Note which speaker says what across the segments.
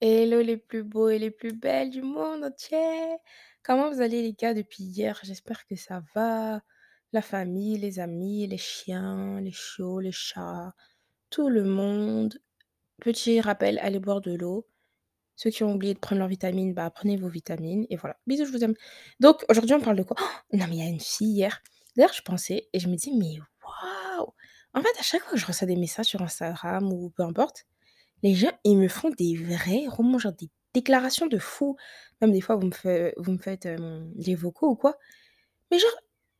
Speaker 1: Hello les plus beaux et les plus belles du monde entier! Comment vous allez les gars depuis hier? J'espère que ça va. La famille, les amis, les chiens, les chiots, les chats, tout le monde. Petit rappel, allez boire de l'eau. Ceux qui ont oublié de prendre leurs vitamines, bah prenez vos vitamines et voilà. Bisous, je vous aime. Donc aujourd'hui on parle de quoi? Oh, non mais il y a une fille hier. D'ailleurs je pensais et je me dis: «Mais waouh!» en fait à chaque fois que je reçois des messages sur Instagram ou peu importe, les gens, ils me font des vrais romans, genre des déclarations de fou. Même des fois, vous me fai vous me faites, hem, des vocaux ou quoi. Mais genre,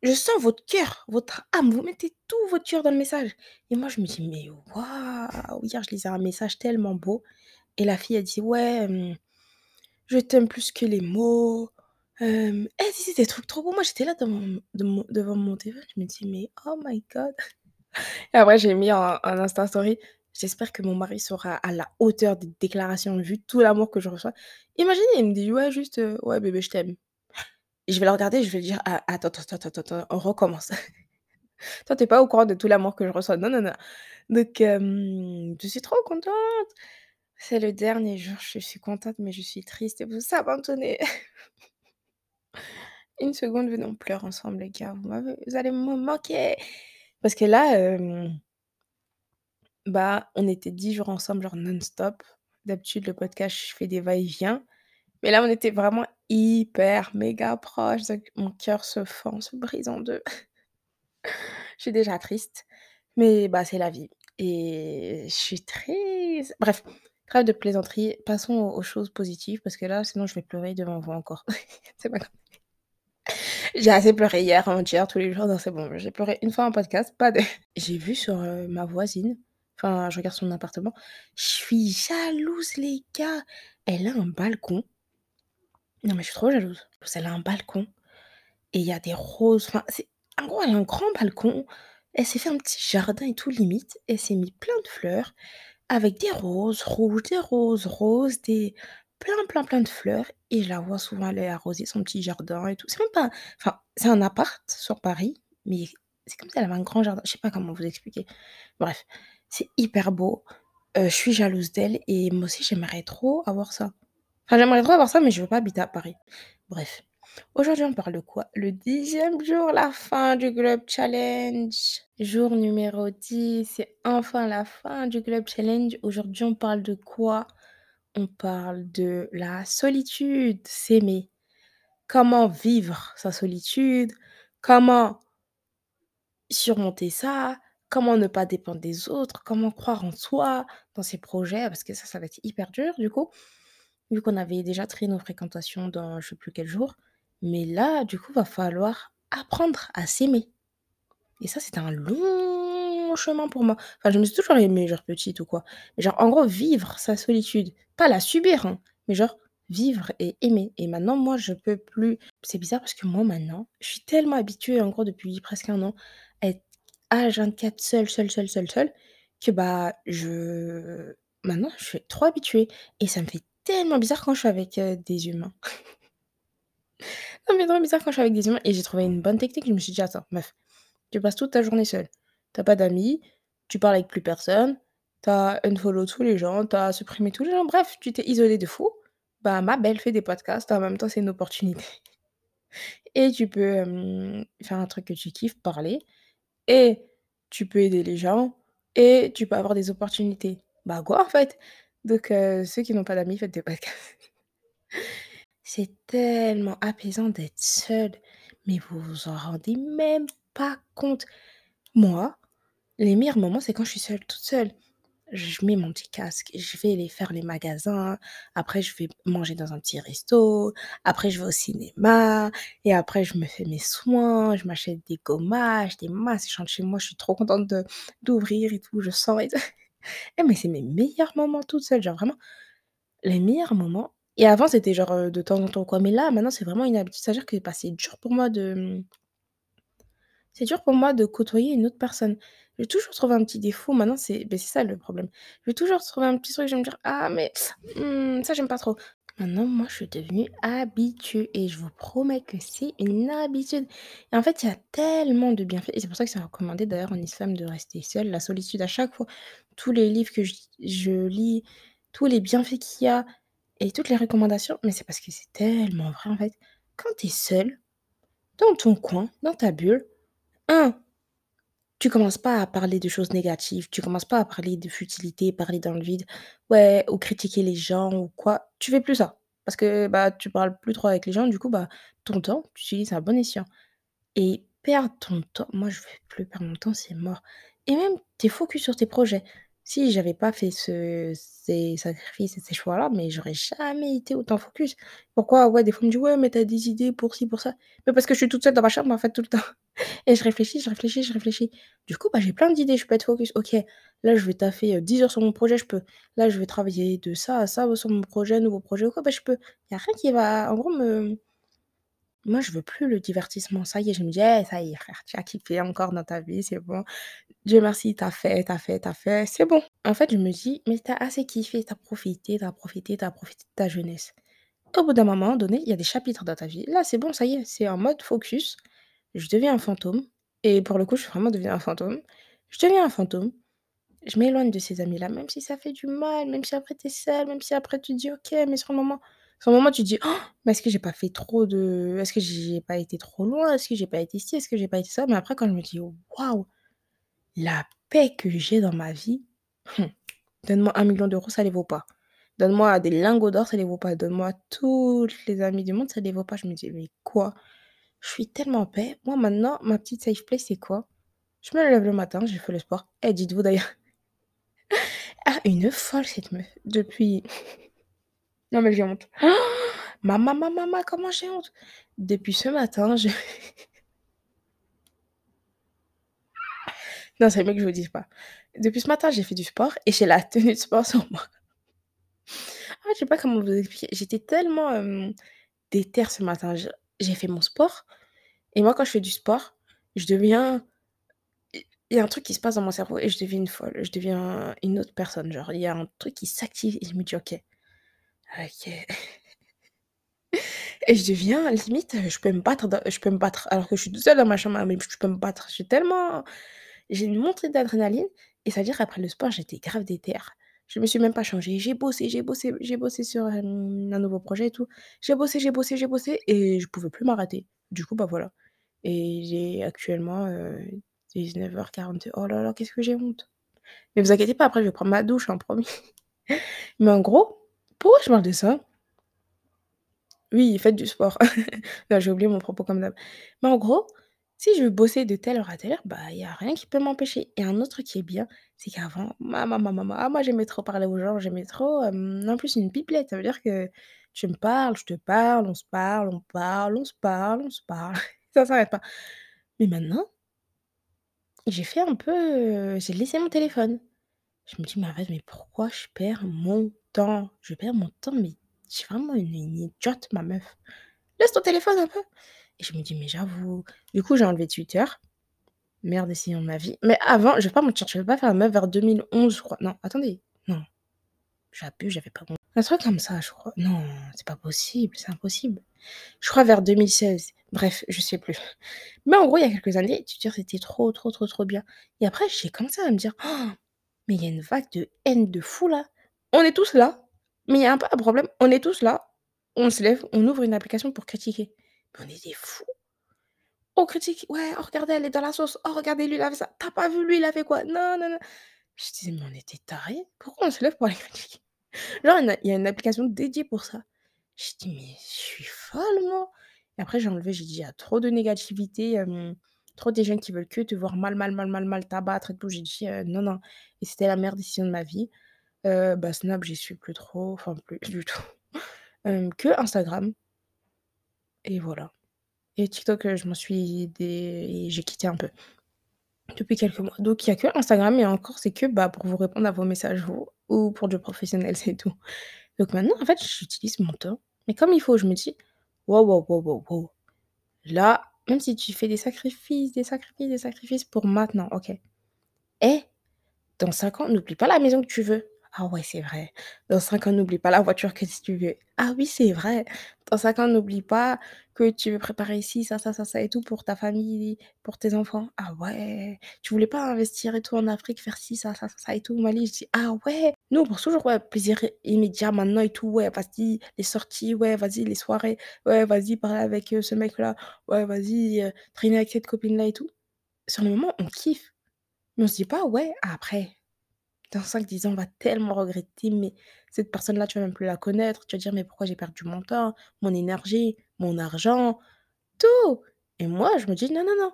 Speaker 1: je sens votre cœur, votre âme, vous mettez tout votre cœur dans le message. Et moi, je me dis: «Mais waouh!» hier, je lisais un message tellement beau et la fille, elle dit: «Ouais, je t'aime plus que les mots». Hem, elle disait des trucs trop beaux. Moi, j'étais là devant mon de mon devant mon téléphone, je me dis: «Mais oh my god!» et après, j'ai mis en en Insta story: «J'espère que mon mari sera à la hauteur des déclarations vu tout l'amour que je reçois». Imaginez, il me dit: «Ouais, juste, heu, ouais bébé, je t'aime». Et je vais le regarder, je vais dire: «Ah, attends, attends, attends, attends, on recommence. Toi, tu es pas au courant de tout l'amour que je reçois. Non, non, non». Donc je suis trop contente. C'est le dernier jour, je suis contente, mais je suis triste et vous abandonner. Une seconde, venez, on pleure ensemble les gars. Vous allez me manquer. Parce que là, hem bah, on était 10 jours ensemble, genre non-stop. D'habitude, le podcast, je fais des va-et-vient. Mais là, on était vraiment hyper méga proches, mon cœur se fend, se brise en 2. Je suis déjà triste, mais bah, c'est la vie et je suis triste. Bref, trêve de plaisanterie, passons aux choses positives parce que là, sinon je vais pleurer devant vous encore. C'est pas grave. J'ai assez pleuré hier, avant-hier, tous les jours, non c'est bon, j'ai pleuré une fois en podcast, pas 2. J'ai vu sur, heu, ma voisine, enfin, je regarde son appartement, je suis jalouse les gars! Elle a un balcon. Non mais je suis trop jalouse. Elle a un balcon et il y a des roses, enfin, en gros, elle a un grand balcon. Elle s'est fait un petit jardin et tout limite. Elle s'est mis plein de fleurs avec des roses rouges, des roses roses, des plein, plein, plein de fleurs et je la vois souvent aller arroser son petit jardin et tout. C'est même pas enfin, c'est un appart sur Paris, mais c'est comme si elle avait un grand jardin. Je sais pas comment vous expliquer. Bref, c'est hyper beau. Heu, je suis jalouse d'elle et moi aussi j'aimerais trop avoir ça. Enfin, j'aimerais trop avoir ça, mais je veux pas habiter à Paris. Bref, aujourd'hui on parle de quoi? Le 10e jour, la fin du Globe Challenge. Jour numéro 10, c'est enfin la fin du Globe Challenge. Aujourd'hui, on parle de quoi? On parle de la solitude, s'aimer. Comment vivre sa solitude? Comment surmonter ça? Comment ne pas dépendre des autres? Comment croire en soi, dans ses projets? Parce que ça, ça va être hyper dur du coup. Vu qu'on avait déjà trié nos fréquentations dans je sais plus quel jour. Mais là, du coup, va falloir apprendre à s'aimer. Et ça, c'était un long chemin pour moi. Enfin, je me suis toujours aimée, genre petite ou quoi. Genre, en gros, vivre sa solitude, pas la subir, hein, mais genre vivre et aimer. Et maintenant, moi, je peux plus. C'est bizarre parce que moi, maintenant, je suis tellement habituée, en gros, depuis presque 1 an, à être H24 seule, seule, seule, seule, seule, que bah, je maintenant, je suis trop habituée et ça me fait tellement bizarre quand je suis avec, des humains. Ça me fait trop bizarre quand je suis avec des humains et j'ai trouvé une bonne technique. Je me suis dit: «Attends meuf, tu passes toute ta journée seule. Tu as pas d'amis, tu parles avec plus personne, tu as unfollow tous les gens, tu as supprimé tous les gens, bref, tu t'es isolée de fou. Bah, ma belle, fais des podcasts, en même temps, c'est une opportunité et tu peux, faire un truc que tu kiffes, parler et tu peux aider les gens et tu peux avoir des opportunités». Bah, go en fait! Donc heu, ceux qui n'ont pas d'amis, faites des podcasts. C'est tellement apaisant d'être seule, mais vous vous en rendez même pas compte. Moi, les meilleurs moments, c'est quand je suis seule, toute seule. Je mets mon petit casque, je vais aller faire les magasins, après je vais manger dans un petit resto, après je vais au cinéma et après je me fais mes soins, je m'achète des gommages, des masques, je rentre chez moi, je suis trop contente d'ouvrir et tout, je sens et tout. Eh mais c'est mes meilleurs moments toute seule, genre vraiment les meilleurs moments et avant c'était genre, heu, de temps en temps quoi, mais là maintenant c'est vraiment une habitude. C'est-à-dire que, bah, c'est dur pour moi de, c'est dur pour moi de côtoyer une autre personne. Je vais toujours trouver un petit défaut, maintenant c'est c'est ça le problème. Je vais toujours trouver un petit truc, je vais me dire: «Ah mais mmh, ça j'aime pas trop». Maintenant, moi, je suis devenue habituée et je vous promets que c'est une habitude et en fait, il y a tellement de bienfaits et c'est pour ça que c'est recommandé d'ailleurs en islam de rester seul, la solitude à chaque fois. Tous les livres que je je lis, tous les bienfaits qu'il y a et toutes les recommandations mais c'est parce que c'est tellement vrai, en fait. Quand tu es seul, dans ton coin, dans ta bulle, 1 tu commences pas à parler de choses négatives, tu commences pas à parler de futilité, parler dans le vide, ouais, ou critiquer les gens ou quoi. Tu fais plus ça parce que, bah, tu parles plus trop avec les gens, du coup, bah, ton temps, tu utilises à bon escient et perdre ton temps, moi, je vais plus perdre mon temps, c'est mort et même tu es focus sur tes projets. Si j'avais pas fait ce ces sacrifices et ces choix-là, mais j'aurais jamais été autant focus. Pourquoi? Ouais, des fois, on me dit: «Ouais, mais tu as des idées pour ci, pour ça». Mais parce que je suis toute seule dans ma chambre, en fait, tout le temps et je réfléchis, je réfléchis, je réfléchis. Du coup, bah, j'ai plein d'idées, je peux être focus. OK, là, je vais taffer, heu, 10 heures sur mon projet, je peux. Là, je vais travailler de ça à ça, sur mon projet, nouveau projet ou quoi, bah, je peux. Il y a rien qui va, en gros, me moi, je veux plus le divertissement. Ça y est, je me dis: «Eh, ça y est frère, tu as kiffé encore dans ta vie, c'est bon. Dieu merci, tu as fait, tu as fait, tu as fait, c'est bon». En fait, je me dis: «Mais tu as assez kiffé, tu as profité, tu as profité, tu as profité de ta jeunesse». Au bout d'un moment donné, il y a des chapitres dans ta vie. Là, c'est bon, ça y est, c'est en mode focus. Je deviens un fantôme et pour le coup, je suis vraiment devenue un fantôme. Je deviens un fantôme. Je m'éloigne de ces amis-là, même si ça fait du mal, même si après tu es seule, même si après tu dis: «OK», mais sur le moment sur le moment, tu dis: «Oh, mais est-ce que j'ai pas fait trop de est-ce que j'ai pas été trop loin? Est-ce que j'ai pas été ci? Est-ce que j'ai pas été ça?» mais après quand je me dis: «Waouh, la paix que j'ai dans ma vie, hum, donne-moi 1 000 000 €, ça les vaut pas. Donne-moi des lingots d'or, ça les vaut pas. Donne-moi toutes les amis du monde, ça les vaut pas». Je me dis: «Mais quoi? Je suis tellement en paix». Moi maintenant, ma petite safe place, c'est quoi? Je me lève le matin, je fais le sport. Eh, dites-vous d'ailleurs ah, une folle cette meuf, depuis non mais j'ai honte. Maman, maman, maman, comment j'ai honte? Depuis ce matin, je non, c'est mieux que je vous dise pas. Depuis ce matin, j'ai fait du sport et j'ai la tenue de sport sur moi. Ah, je sais pas comment vous expliquer. J'étais tellement, hem, déter ce matin. J'ai fait mon sport et moi, quand je fais du sport, je deviens il y a un truc qui se passe dans mon cerveau et je deviens une folle. Je deviens une autre personne. Genre, il y a un truc qui s'active et je me dis: «OK, OK» et je deviens limite, je peux me battre je peux me battre alors que je suis toute seule dans ma chambre, mais je peux me battre. Je suis tellement j'ai une montée d'adrénaline et ça veut dire qu'après le sport, j'étais grave déter. Je me suis même pas changée. J'ai bossé, j'ai bossé, j'ai bossé sur, un nouveau projet et tout. J'ai bossé, j'ai bossé, j'ai bossé et je pouvais plus m'arrêter. Du coup, bah, voilà et j'ai actuellement, heu, 19:42. Oh là là, qu'est-ce que j'ai honte. Mais vous inquiétez pas, après je vais prendre ma douche, hein, promis. Mais en gros, pourquoi je parle de ça? Oui, faites du sport. J'ai oublié mon propos comme d'hab. Mais en gros, si je veux bosser de telle heure à telle heure, bah, il y a rien qui peut m'empêcher et un autre qui est bien, c'est qu'avant, ma ma ma ma ma ah moi j'aimais trop parler aux gens, j'aimais trop, hem, en plus une pipelette, ça veut dire que tu me parles, je te parle, on se parle, on parle, on se parle, on se parle, ça s'arrête pas. Mais maintenant j'ai fait un peu, j'ai laissé mon téléphone. Je me dis: «Mais arrête, mais pourquoi je perds mon temps? Je perds mon temps, mais suis vraiment une une idiote ma meuf. Laisse ton téléphone un peu» et je me dis: «Mais j'avoue». Du coup, j'ai enlevé Twitter. Meilleure décision de ma vie. Mais avant, je vais pas mentir, je vais pas faire la meuf vers 2011, je crois. Non, attendez, non, j'abuse, j'avais pas mon un truc comme ça, je crois. Non, c'est pas possible, c'est impossible. Je crois vers 2016. Bref, je sais plus. Mais en gros, il y a quelques années, Twitter c'était trop, trop, trop, trop bien et après j'ai commencé à me dire: «Oh, mais il y a une vague de haine de fou là. On est tous là, mais il y a un peu un problème, on est tous là, on se lève, on ouvre une application pour critiquer. Mais on des fous. On critique: «Ouais, oh regardez, elle est dans la sauce. Oh regardez, lui il a fait ça. Tu as pas vu, lui il a fait quoi? Non, non, non». Je disais: «Mais on était tarés? Pourquoi on se lève pour aller critiquer?» genre il y a une application dédiée pour ça. Je dis: «Mais je suis folle moi?» et après j'ai enlevé, j'ai dit: «Il y a trop de négativité, trop des gens qui veulent que te voir mal, mal, mal, mal, mal, t'abattre et tout». J'ai dit: «Heu, non, non» et c'était la meilleure décision de ma vie. Heu, bah, Snap, j'y suis plus trop, enfin plus du tout. Que Instagram et voilà et TikTok, heu, je m'en suis dé j'ai quitté un peu depuis quelques mois. Donc il y a que Instagram et encore c'est que, bah, pour vous répondre à vos messages vous ou pour du professionnel, c'est tout. Donc maintenant, en fait, j'utilise mon temps, mais comme il faut. Je me dis: «Waouh, waouh, waouh, waouh, waouh, là, même si tu fais des sacrifices, des sacrifices, des sacrifices pour maintenant, OK. Eh, dans 5 ans, n'oublie pas la maison que tu veux. Ah ouais, c'est vrai. Dans 5 ans, n'oublie pas la voiture que tu veux. Ah oui, c'est vrai. Dans 5 ans, n'oublie pas que tu veux préparer ici, ça, ça, ça, ça et tout pour ta famille, pour tes enfants. Ah ouais, tu voulais pas investir et tout en Afrique, faire ci, ça, ça, ça, et tout au Mali? Je dis, ah ouais, nous on pense toujours, ouais, plaisir immédiat maintenant et tout, ouais, vas-y, les sorties, ouais, vas-y, les soirées, ouais, vas-y, parler avec euh, ce mec-là, ouais, vas-y, euh, traîner avec cette copine-là et tout. Sur le moment, on kiffe. Mais on se dit pas, ouais, après, dans 5-10 ans, on va tellement regretter, mais cette personne-là, tu vas même plus la connaître. Tu vas dire, mais pourquoi j'ai perdu mon temps, mon énergie, mon argent, tout. Et moi, je me dis, non, non, non.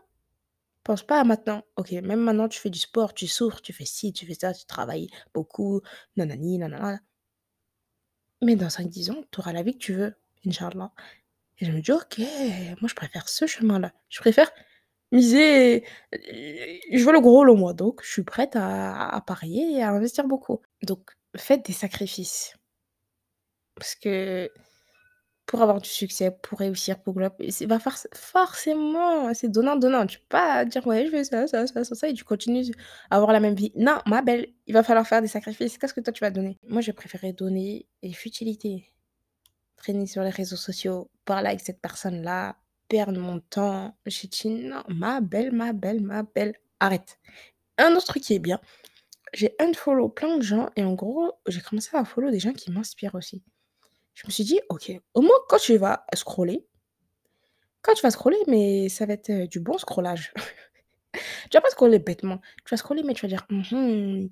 Speaker 1: Pense pas à maintenant. Ok, même maintenant, tu fais du sport, tu souffres, tu fais ci, tu fais ça, tu travailles beaucoup, nanani, nanana. Mais dans 5-10 ans, tu auras la vie que tu veux, Inch'Allah. Et je me dis, ok, moi, je préfère ce chemin-là. Je préfère miser. Je veux le gros lot, moi. Donc, je suis prête à, parier et à investir beaucoup. Donc, faites des sacrifices. Parce que pour avoir du succès, pour réussir, pour c'est pas forcément, c'est donnant-donnant. Tu peux pas dire, ouais, je veux ça, ça, ça, ça, ça, et tu continues à avoir la même vie. Non, ma belle, il va falloir faire des sacrifices. Qu'est-ce que toi, tu vas donner? Moi, j'ai préféré donner des futilités. Traîner sur les réseaux sociaux, parler avec cette personne-là, perdre mon temps. J'ai dit, non, ma belle, ma belle, ma belle, arrête. Un autre truc qui est bien, j'ai unfollow plein de gens et en gros, j'ai commencé à follow des gens qui m'inspirent aussi. Je me suis dit, ok, au moins quand tu vas scroller, quand tu vas scroller, mais ça va être euh, du bon scrollage. tu vas pas scroller bêtement. Tu vas scroller, mais tu vas dire, «Mmh oh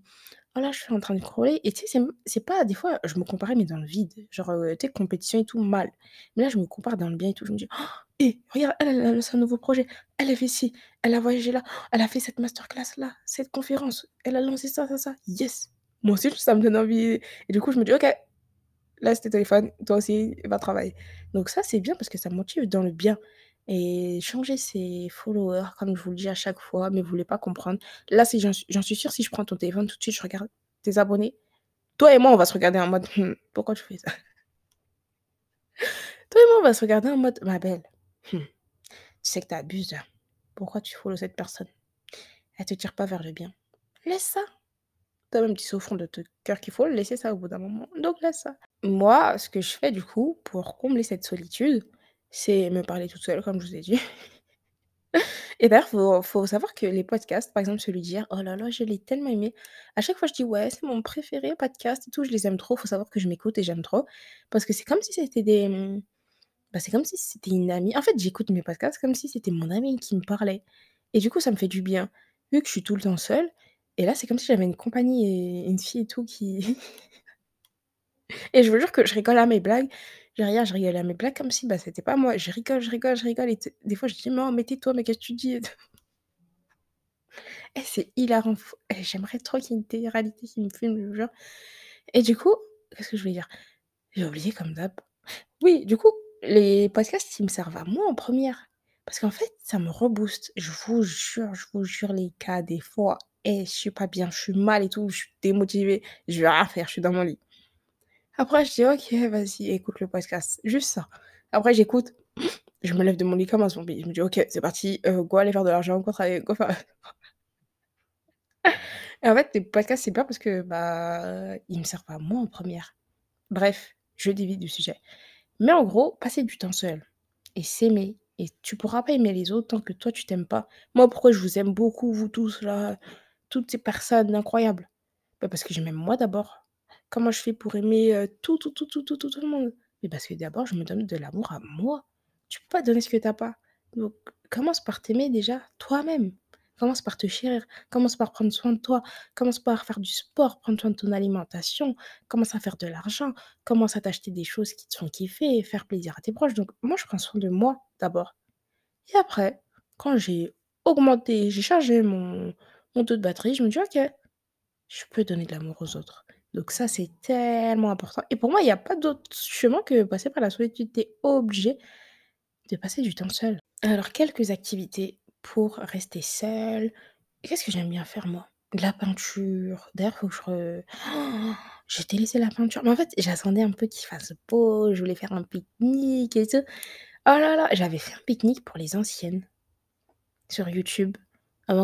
Speaker 1: là, je suis en train de scroller. Et tu sais, c'est pas des fois, je me comparais, mais dans le vide. Genre, tu sais, compétition et tout, mal. Mais là, je me compare dans le bien et tout. Je me dis, oh, et regarde, elle, elle a lancé un nouveau projet. Elle a fait ci, elle a voyagé là, elle a fait cette masterclass là, cette conférence. Elle a lancé ça, ça, ça. Yes. Moi aussi, ça me donne envie. Et du coup, je me dis, ok, laisse tes téléphones, toi aussi, va travailler. Donc ça, c'est bien parce que ça motive dans le bien. Et changer ses followers, comme je vous le dis à chaque fois, mais vous voulez pas comprendre. Là, j'en suis sûre, si je prends ton téléphone tout de suite, je regarde tes abonnés. Toi et moi, on va se regarder en mode, «Hmm, pourquoi tu fais ça? Toi et moi, on va se regarder en mode, ma belle, hmm, tu sais que tu abuses. Hein. Pourquoi tu follow cette personne? Elle te tire pas vers le bien. Laisse ça. Toi-même, tu sais au fond de ton cœur qu'il faut laisser ça au bout d'un moment. Donc laisse ça. Moi, ce que je fais du coup, pour combler cette solitude, c'est me parler toute seule, comme je vous ai dit. Et d'ailleurs, faut, faut savoir que les podcasts, par exemple celui d'hier, oh là là, je l'ai tellement aimé. À chaque fois, je dis ouais, c'est mon préféré podcast et tout, je les aime trop. Faut savoir que je m'écoute et j'aime trop. Parce que c'est comme si c'était des. Bah, c'est comme si c'était une amie. En fait, j'écoute mes podcasts comme si c'était mon amie qui me parlait. Et du coup, ça me fait du bien. Vu que je suis tout le temps seule. Et là, c'est comme si j'avais une compagnie et une fille et tout qui. Et je vous jure que je rigole à mes blagues. Je regarde, je rigole à mes blagues comme si bah, c'était pas moi. Je rigole, je rigole, je rigole. Et des fois, je dis, mais, mais tais-toi, mais qu'est-ce que tu dis? Et c'est hilarant. Et J'aimerais trop qu'il y ait une télé-réalité qui me filme, je jure. Et du coup, qu'est-ce que je voulais dire? J'ai oublié comme d'hab. Oui, du coup, les podcasts, ils me servent à moi en première. Parce qu'en fait, ça me rebooste. Je vous jure, je vous jure, les cas, des fois, et je suis pas bien, je suis mal et tout, je suis démotivée, je vais rien faire, je suis dans mon lit. Après, je dis, ok, vas-y, écoute le podcast. Juste ça. Après, j'écoute. Je me lève de mon lit comme un zombie. Je me dis, ok, c'est parti. Euh, go aller faire de l'argent, go travailler, go faire. En fait, les podcasts, c'est bien parce que bah, ils me servent à moi en première. Bref, je dévie du sujet. Mais en gros, passer du temps seul et s'aimer. Et tu pourras pas aimer les autres tant que toi, tu t'aimes pas. Moi, pourquoi je vous aime beaucoup, vous tous, là, toutes ces personnes incroyables? Bah, Parce que je m'aime moi d'abord. Comment je fais pour aimer tout, tout, tout, tout, tout, tout, le monde? Mais parce que d'abord, je me donne de l'amour à moi. Tu peux pas donner ce que tu n'as pas. Donc, commence par t'aimer déjà toi-même. Commence par te chérir. Commence par prendre soin de toi. Commence par faire du sport, prendre soin de ton alimentation. Commence à faire de l'argent. Commence à t'acheter des choses qui te font kiffer et faire plaisir à tes proches. Donc, moi, je prends soin de moi d'abord. Et après, quand j'ai augmenté, j'ai chargé mon, mon taux de batterie, je me dis, ok, je peux donner de l'amour aux autres. Donc ça, c'est tellement important. Et pour moi, il n'y a pas d'autre chemin que passer par la solitude. Tu es obligé de passer du temps seul. Alors, quelques activités pour rester seul. Qu'est-ce que j'aime bien faire, moi? De la peinture. D'ailleurs, faut que je... J'ai délaissé la peinture. Mais en fait, j'attendais un peu qu'il fasse beau. Je voulais faire un pique-nique et tout. Oh là là, j'avais fait un pique-nique pour les anciennes. Sur YouTube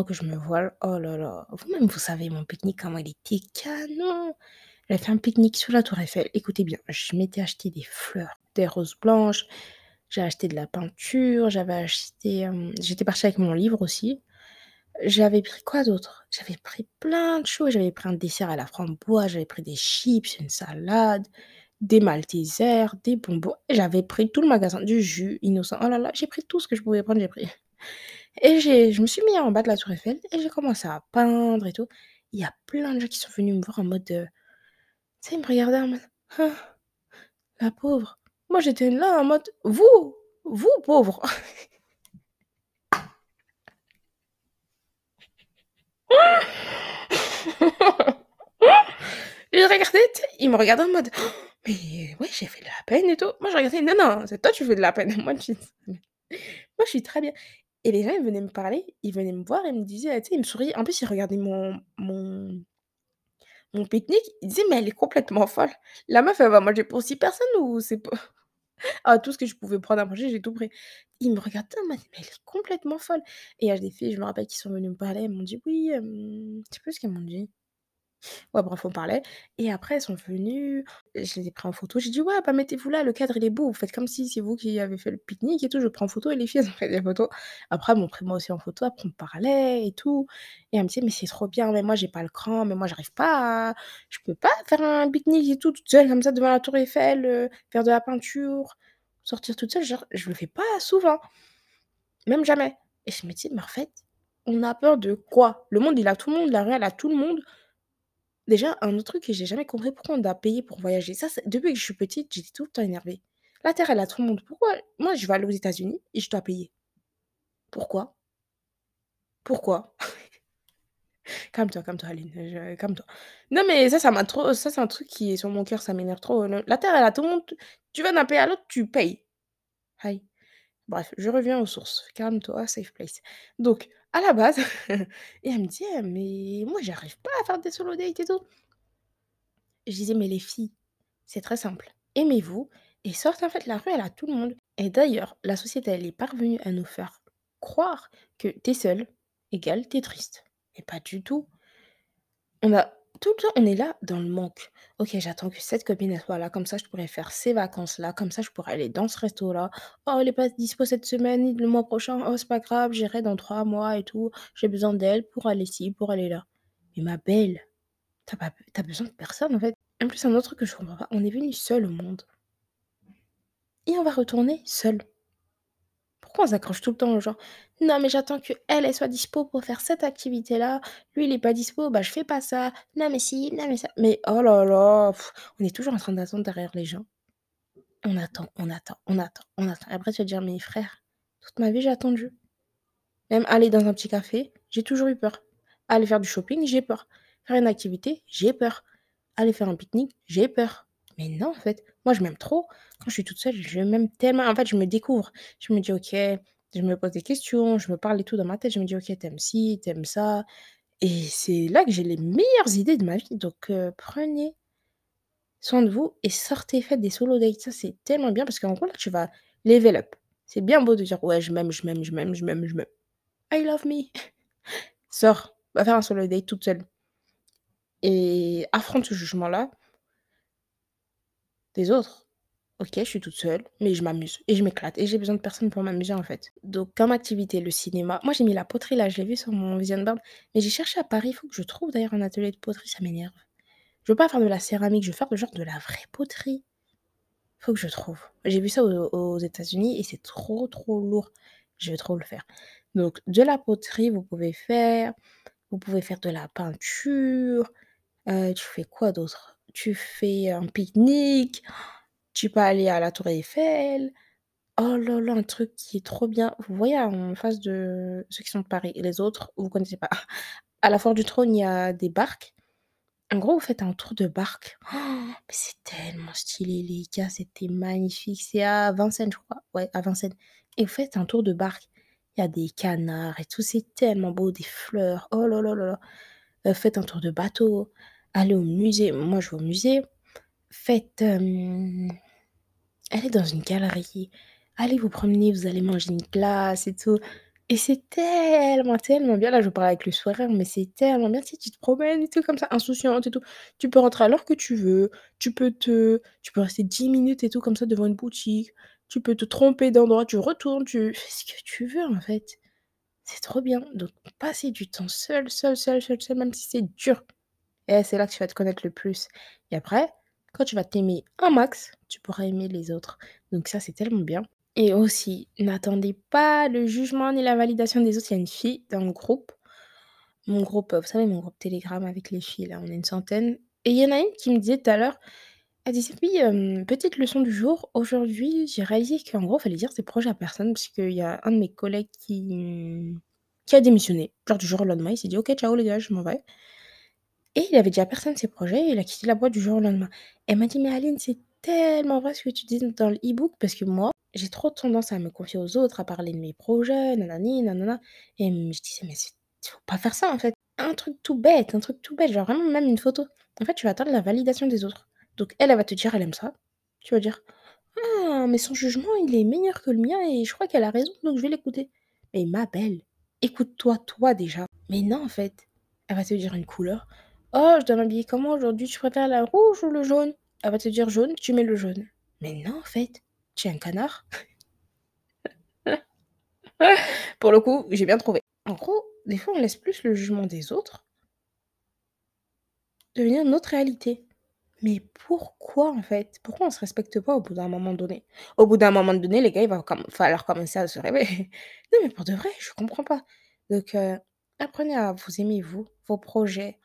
Speaker 1: que je me voile. Oh là là, vous-même, vous savez, mon pique-nique, comment il était canon. J'avais fait un pique-nique sur la Tour Eiffel. Écoutez bien, je m'étais acheté des fleurs, des roses blanches, J'ai acheté de la peinture, j'avais acheté, hem, j'étais partie avec mon livre aussi. J'avais pris quoi d'autre? J'avais pris plein de choses, j'avais pris un dessert à la framboise, j'avais pris des chips, une salade, des maltesers, des bonbons. J'avais pris tout le magasin, du jus innocent. Oh là là, j'ai pris tout ce que je pouvais prendre, j'ai pris. Et je me suis mis en bas de la tour Eiffel et j'ai commencé à peindre et tout. Il y a plein de gens qui sont venus me voir en mode, heu, tu sais, ils me regardaient en mode: «Ah, la pauvre». Moi, j'étais là en mode: «Vous, vous pauvre». Tu sais, ils me regardaient en mode: «Mais ouais, j'ai fait de la peine et tout». Moi, je regardais: «Non, non, c'est toi, tu fais de la peine. Moi, je moi, je suis très bien». Et les gens, ils venaient me parler, ils venaient me voir, ils me disaient, tu sais, ils me souriaient. En plus, ils regardaient mon mon mon pique-nique, ils disaient: «Mais elle est complètement folle. La meuf, elle va manger pour 6 personnes ou c'est pas» ah, tout ce que je pouvais prendre à manger, j'ai tout pris. Ils me regardaient en mode: «Mais elle est complètement folle» et il y a des filles, je me rappelle, qui sont venues me parler, elles m'ont dit: «Oui, hem» je sais plus ce qu'elles m'ont dit? Ouais, bref, on parlait et après elles sont venues, je les ai pris en photo. J'ai dit: «Ouais, bah, mettez-vous là, le cadre il est beau, vous faites comme si c'est vous qui avez fait le pique-nique et tout». Je prends en photo et les filles, elles ont pris des photos. Après, elles m'ont pris moi aussi en photo, après on parlait et tout et elle me disait: «Mais c'est trop bien, mais moi j'ai pas le cran, mais moi j'arrive pas je peux pas faire un pique-nique et tout toute seule comme ça devant la tour Eiffel, heu, faire de la peinture, sortir toute seule, je le fais pas souvent, même jamais» et je me dis: «Mais en fait, on a peur de quoi? Le monde, il a tout le monde, la rue, elle a tout le monde». Déjà, un autre truc que j'ai jamais compris, pourquoi on doit payer pour voyager? Ça, depuis que je suis petite, j'étais tout le temps énervée. La terre, elle a tout le monde. Pourquoi? Moi, je vais aller aux États-Unis et je dois payer? Pourquoi? Pourquoi? Calme-toi, calme-toi, Aline, je calme-toi. Non, mais ça, ça m'a trop ça, c'est un truc qui est sur mon cœur, ça m'énerve trop. La terre, elle a tout le monde. Tu vas d'un pays à l'autre, tu payes. Aïe. Bref, je reviens aux sources. Calme-toi, safe place. Donc, à la base et elle me dit: «Eh mais moi, j'arrive pas à faire des solo dates et tout». Je disais: «Mais les filles, c'est très simple. Aimez-vous et sortez en fait, la rue, elle a tout le monde». Et d'ailleurs, la société, elle est parvenue à nous faire croire que tu es seule égale tu es triste. Mais pas du tout. On a tout le temps, on est là dans le manque. OK, j'attends que cette copine, soit là, comme ça je pourrais faire ces vacances-là, comme ça je pourrais aller dans ce resto-là. «Oh, elle est pas dispo cette semaine ni le mois prochain. Oh, c'est pas grave, j'irai dans 3 mois et tout. J'ai besoin d'elle pour aller ci, pour aller là». Mais ma belle, tu as pas besoin de personne, en fait. En plus, un autre que je comprends pas, on est venu seul au monde et on va retourner seul. Pourquoi on s'accroche tout le temps aux gens? «Non, mais j'attends qu'elle, elle soit dispo pour faire cette activité-là. Lui, il est pas dispo, bah, je fais pas ça. Non, mais si, non, mais ça». Mais oh là là, on est toujours en train d'attendre derrière les gens. On attend, on attend, on attend, on attend. Après, tu vas dire: «Mais frère, toute ma vie, j'ai attendu». Même aller dans un petit café, j'ai toujours eu peur. Aller faire du shopping, j'ai peur. Faire une activité, j'ai peur. Aller faire un pique-nique, j'ai peur. Mais non, en fait, moi, je m'aime trop. Quand je suis toute seule, je m'aime tellement. En fait, je me découvre. Je me dis: «OK», je me pose des questions, je me parle et tout dans ma tête. Je me dis: «OK, tu ci, tu ça» et c'est là que j'ai les meilleures idées de ma vie. Donc heu, prenez soin de vous et sortez, faites des solo dates. Ça, c'est tellement bien parce qu'en gros, là, tu vas level up. C'est bien beau de dire: «Ouais, je m'aime, je m'aime, je m'aime, je m'aime, je m'aime». I love me. Sors, va faire un solo date toute seule et affronte ce jugement-là autres. OK, je suis toute seule, mais je m'amuse et je m'éclate et j'ai besoin de personne pour m'amuser, en fait. Donc comme activité, le cinéma moi, j'ai mis la poterie, là, je l'ai vu sur mon vision board, mais j'ai cherché à Paris, il faut que je trouve d'ailleurs un atelier de poterie, ça m'énerve. Je veux pas faire de la céramique, je veux faire de genre de la vraie poterie. Faut que je trouve. J'ai vu ça aux États-Unis et c'est trop, trop lourd. Je veux trop le faire. Donc de la poterie, vous pouvez faire, vous pouvez faire de la peinture, heu, tu fais quoi d'autre? Tu fais un pique-nique, tu peux aller à la tour Eiffel. Oh là là, un truc qui est trop bien. Vous voyez en face de ceux qui sont de Paris et les autres, vous connaissez pas. À la Foire du Trône, il y a des barques. En gros, vous faites un tour de barque. Oh, mais c'est tellement stylé, les gars, c'était magnifique. C'est à Vincennes, je crois. Ouais, à Vincennes. Et vous faites un tour de barque. Il y a des canards et tout, c'est tellement beau, des fleurs. Oh là là là là. Heu, faites un tour de bateau, allez au musée. Moi, je vais au musée. Faites, hem, allez dans une galerie, allez vous promener, vous allez manger une glace et tout. Et c'est tellement, tellement bien. Là, je parle avec le sourire, mais c'est tellement bien. Sais, tu te promènes et tout comme ça, insouciante et tout. Tu peux rentrer à l'heure que tu veux. Tu peux te tu peux rester 10 minutes et tout comme ça devant une boutique. tu peux te tromper d'endroit, tu retournes, tu fais ce que tu veux, en fait. C'est trop bien. Donc passer du temps seul, seul, seul, seul, seul, même si c'est dur et c'est là que tu vas te connaître le plus et après, quand tu vas t'aimer un max, tu pourras aimer les autres. Donc ça, c'est tellement bien et aussi, n'attendez pas le jugement ni la validation des autres. Il y a une fille dans le groupe, mon groupe, vous savez, mon groupe Telegram avec les filles, là, on est une centaine et il y en a une qui me disait tout à l'heure, elle disait: «Oui, hem, petite leçon du jour, aujourd'hui, j'ai réalisé qu'en gros, il fallait dire ses projets à personne» parce qu'il y a un de mes collègues qui, qui a démissionné, genre du jour au lendemain. Il s'est dit: «OK, ciao les gars, je m'en vais» et il avait dit à personne ses projets et il a quitté la boîte du jour au lendemain. Elle m'a dit: «Mais Aline, c'est tellement vrai ce que tu dis dans le e-book» parce que moi, j'ai trop tendance à me confier aux autres, à parler de mes projets, nanani, nanana et je disais: «Mais faut pas faire ça, en fait». Un truc tout bête, un truc tout bête, genre vraiment même une photo. En fait, tu vas attendre la validation des autres. Donc elle, elle va te dire elle aime ça. Tu vas dire: «Ah, mais son jugement, il est meilleur que le mien et je crois qu'elle a raison, donc je vais l'écouter». Mais ma belle, écoute-toi, toi déjà. Mais non, en fait, elle va te dire une couleur: «Oh, je dois m'habiller comment aujourd'hui? Tu préfères la rouge ou le jaune?» Elle va te dire jaune, tu mets le jaune. Mais non, en fait, tu es un canard. Pour le coup, j'ai bien trouvé. En gros, des fois, on laisse plus le jugement des autres devenir notre réalité. Mais pourquoi, en fait? Pourquoi on se respecte pas au bout d'un moment donné? Au bout d'un moment donné, les gars, il va falloir commencer à se réveiller. Non, mais pour de vrai, je comprends pas. Donc, heu, apprenez à vous aimer vous, vos projets.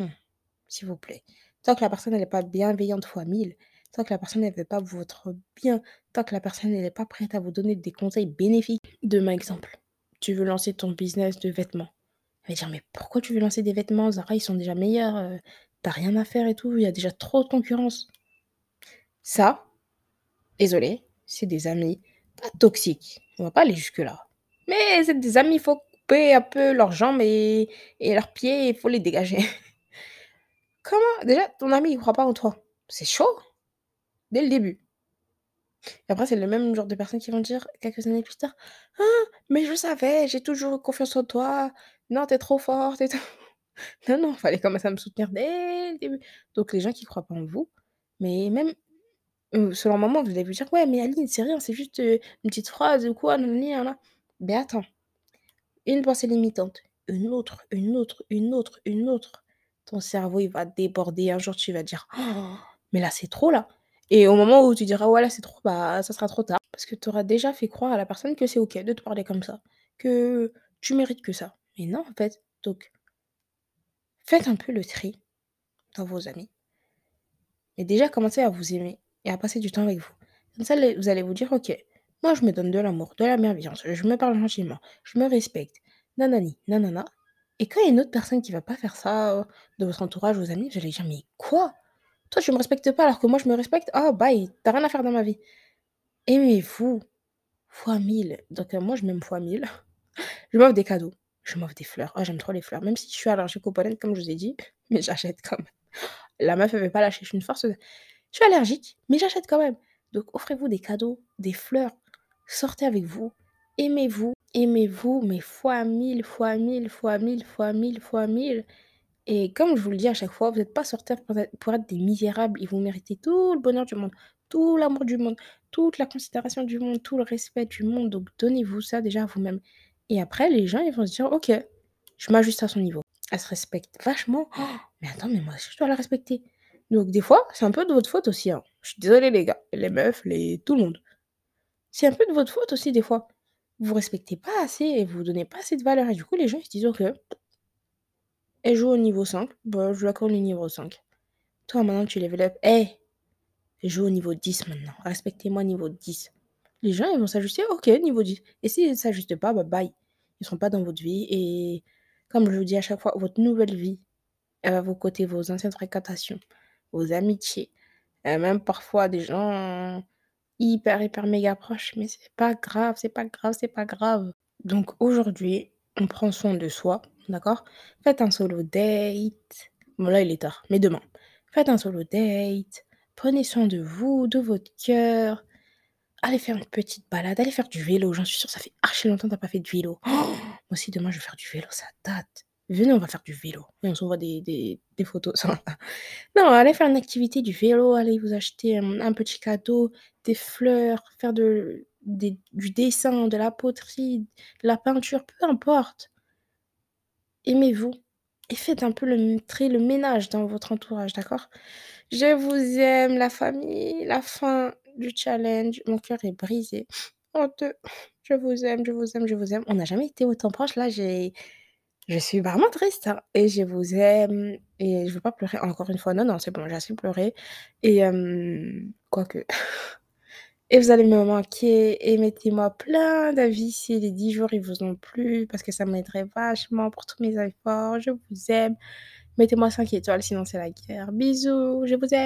Speaker 1: Hum, s'il vous plaît. Tant que la personne elle est pas bienveillante fois 1000, tant que la personne elle veut pas votre bien, tant que la personne elle est pas prête à vous donner des conseils bénéfiques. Demain, exemple, tu veux lancer ton business de vêtements. Elle va dire: «Mais pourquoi tu veux lancer des vêtements? Zara, ils sont déjà meilleurs, heu, tu rien à faire et tout, il y a déjà trop de concurrence». Ça, désolée, c'est des amis pas toxiques, on va pas aller jusque-là. Mais c'est des amis, il faut couper un peu leurs jambes et et leurs pieds, il faut les dégager. Comment? Déjà ton ami il croit pas en toi, c'est chaud, dès le début. Et après c'est le même genre de personnes qui vont dire quelques années plus tard: «Ah, mais je savais, j'ai toujours eu confiance en toi. Non, tu es trop forte et tout». Non, non, fallait commencer à me soutenir dès le début. Donc les gens qui croient pas en vous, mais même, heu, selon un moment, vous allez vous dire: «Ouais, mais Aline, c'est rien, c'est juste, heu, une petite phrase ou quoi, nanani, nanana». Mais attends, une pensée limitante, une autre, une autre, une autre, une autre. Ton cerveau, il va déborder. Un jour, tu vas dire: «Oh, mais là, c'est trop là» et au moment où tu diras: «Ouais, là, c'est trop», bah, ça sera trop tard parce que tu auras déjà fait croire à la personne que c'est OK de te parler comme ça, que tu mérites que ça. Mais non, en fait. Donc faites un peu le tri dans vos amis et déjà commencez à vous aimer et à passer du temps avec vous. Comme ça, vous allez vous dire: «OK, moi, je me donne de l'amour, de la bienveillance, je me parle gentiment, je me respecte, nanani, nanana» et quand il y a une autre personne qui va pas faire ça, heu, de votre entourage, vos amis, vous allez dire: «Mais quoi? Toi, tu me respectes pas alors que moi, je me respecte? Ah bye, tu as rien à faire dans ma vie». Aimez-vous fois 1000. Donc heu, moi, je m'aime fois 1000. Je m'offre des cadeaux, je m'offre des fleurs. Oh, j'aime trop les fleurs, même si je suis allergique aux pollen comme je vous ai dit, mais j'achète quand même. La meuf, elle veut pas lâcher, je suis une force je suis allergique, mais j'achète quand même. Donc offrez-vous des cadeaux, des fleurs, sortez avec vous, aimez-vous, aimez-vous, mais fois 1000, fois 1000, fois 1000, fois 1000, fois 1000 et comme je vous le dis à chaque fois, vous êtes pas sur terre pour être pour être des misérables et vous méritez tout le bonheur du monde, tout l'amour du monde, toute la considération du monde, tout le respect du monde, donc donnez-vous ça déjà à vous-même et après les gens, ils vont se dire: «OK, je m'ajuste à son niveau». Elle se respecte vachement. Oh, Mais attends, mais moi aussi je dois la respecter. Donc des fois, c'est un peu de votre faute aussi, hein. Je suis désolée les gars, les meufs, les tout le monde. C'est un peu de votre faute aussi des fois. Vous respectez pas assez et vous donnez pas assez de valeur. Et du coup les gens ils se disent: «OK, elle joue au niveau 5, bah, je lui accorde le niveau 5. Toi maintenant tu level up, hey, joue au niveau 10 maintenant, respectez-moi niveau 10». Les gens ils vont s'ajuster, OK, niveau 10 et s'ils ne s'ajustent pas, bah, bye. Ils seront pas dans votre vie. Et comme je vous dis à chaque fois, votre nouvelle vie, elle va vous coûter vos anciennes fréquentations, vos amitiés, heu, même parfois des gens hyper, hyper méga proches, mais c'est pas grave, c'est pas grave, c'est pas grave. Donc aujourd'hui, on prend soin de soi, d'accord? Faites un solo date. Bon là, il est tard, mais demain. Faites un solo date, prenez soin de vous, de votre cœur. Allez faire une petite balade, allez faire du vélo, j'en suis sûre, ça fait archi longtemps que tu pas fait de vélo. Moi aussi demain je vais faire du vélo, ça date. Venez, on va faire du vélo et on s'envoie des des des photos. Non, allez faire une activité, du vélo, allez vous acheter, un petit cadeau, des fleurs, faire de du dessin, de la poterie, de la peinture, peu importe. Aimez-vous et faites un peu le le ménage dans votre entourage, d'accord? Je vous aime la famille, la fin du challenge, mon cœur est brisé en 2. Je vous aime, je vous aime, je vous aime. On n'a jamais été autant proches, là, j'ai je suis vraiment triste, hein et je vous aime et je veux pas pleurer encore une fois. Non, non, c'est bon, j'ai assez pleuré et quoique et vous allez me manquer et mettez-moi plein d'avis si les 10 jours, ils vous ont plu parce que ça m'aiderait vachement pour tous mes efforts. Je vous aime. Mettez-moi 5 étoiles, sinon c'est la guerre. Bisous, je vous aime.